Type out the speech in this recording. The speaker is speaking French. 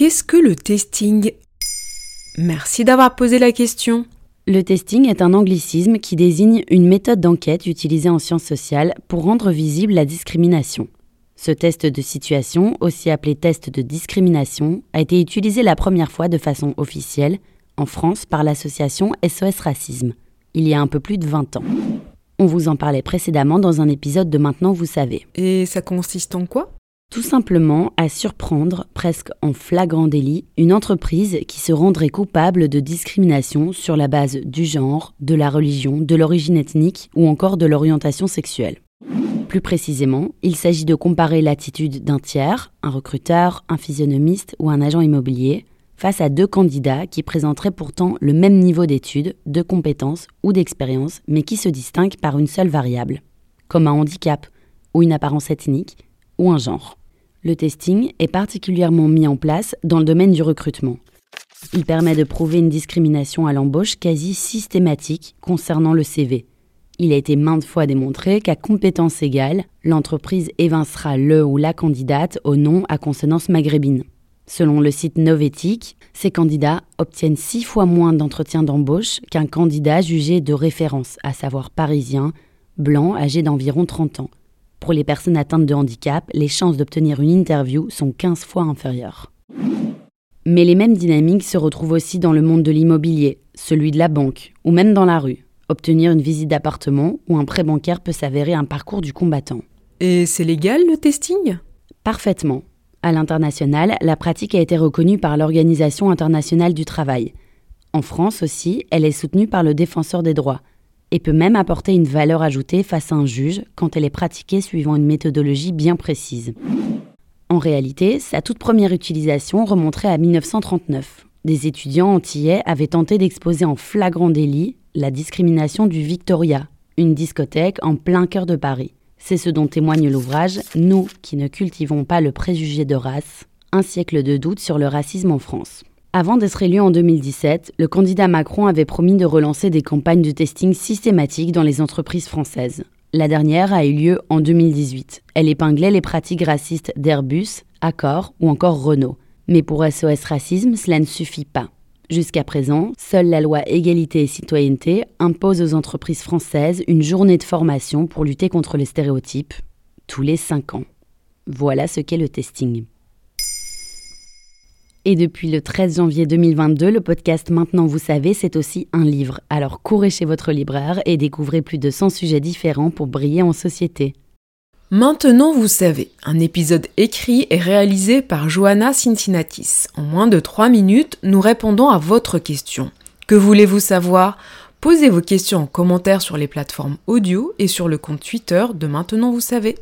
Qu'est-ce que le testing? Merci d'avoir posé la question. Le testing est un anglicisme qui désigne une méthode d'enquête utilisée en sciences sociales pour rendre visible la discrimination. Ce test de situation, aussi appelé test de discrimination, a été utilisé la première fois de façon officielle en France par l'association SOS Racisme, il y a un peu plus de 20 ans. On vous en parlait précédemment dans un épisode de Maintenant vous savez. Et ça consiste en quoi? Tout simplement à surprendre, presque en flagrant délit, une entreprise qui se rendrait coupable de discrimination sur la base du genre, de la religion, de l'origine ethnique ou encore de l'orientation sexuelle. Plus précisément, il s'agit de comparer l'attitude d'un tiers, un recruteur, un physionomiste ou un agent immobilier, face à deux candidats qui présenteraient pourtant le même niveau d'études, de compétences ou d'expérience, mais qui se distinguent par une seule variable, comme un handicap, ou une apparence ethnique, ou un genre. Le testing est particulièrement mis en place dans le domaine du recrutement. Il permet de prouver une discrimination à l'embauche quasi systématique concernant le CV. Il a été maintes fois démontré qu'à compétence égale, l'entreprise évincera le ou la candidate au nom à consonance maghrébine. Selon le site Novetic, ces candidats obtiennent six fois moins d'entretiens d'embauche qu'un candidat jugé de référence, à savoir parisien, blanc, âgé d'environ 30 ans. Pour les personnes atteintes de handicap, les chances d'obtenir une interview sont 15 fois inférieures. Mais les mêmes dynamiques se retrouvent aussi dans le monde de l'immobilier, celui de la banque, ou même dans la rue. Obtenir une visite d'appartement ou un prêt bancaire peut s'avérer un parcours du combattant. Et c'est légal le testing? Parfaitement. À l'international, la pratique a été reconnue par l'Organisation internationale du travail. En France aussi, elle est soutenue par le défenseur des droits et peut même apporter une valeur ajoutée face à un juge quand elle est pratiquée suivant une méthodologie bien précise. En réalité, sa toute première utilisation remonterait à 1939. Des étudiants antillais avaient tenté d'exposer en flagrant délit la discrimination du Victoria, une discothèque en plein cœur de Paris. C'est ce dont témoigne l'ouvrage Nous qui ne cultivons pas le préjugé de race, un siècle de doute sur le racisme en France. Avant d'être élu en 2017, le candidat Macron avait promis de relancer des campagnes de testing systématiques dans les entreprises françaises. La dernière a eu lieu en 2018. Elle épinglait les pratiques racistes d'Airbus, Accor ou encore Renault. Mais pour SOS Racisme, cela ne suffit pas. Jusqu'à présent, seule la loi égalité et citoyenneté impose aux entreprises françaises une journée de formation pour lutter contre les stéréotypes, tous les 5 ans. Voilà ce qu'est le testing. Et depuis le 13 janvier 2022, le podcast Maintenant vous savez, c'est aussi un livre. Alors courez chez votre libraire et découvrez plus de 100 sujets différents pour briller en société. Maintenant, vous savez, un épisode écrit et réalisé par Johanna Cincinnatis. En moins de 3 minutes, nous répondons à votre question. Que voulez-vous savoir? Posez vos questions en commentaire sur les plateformes audio et sur le compte Twitter de Maintenant, vous savez.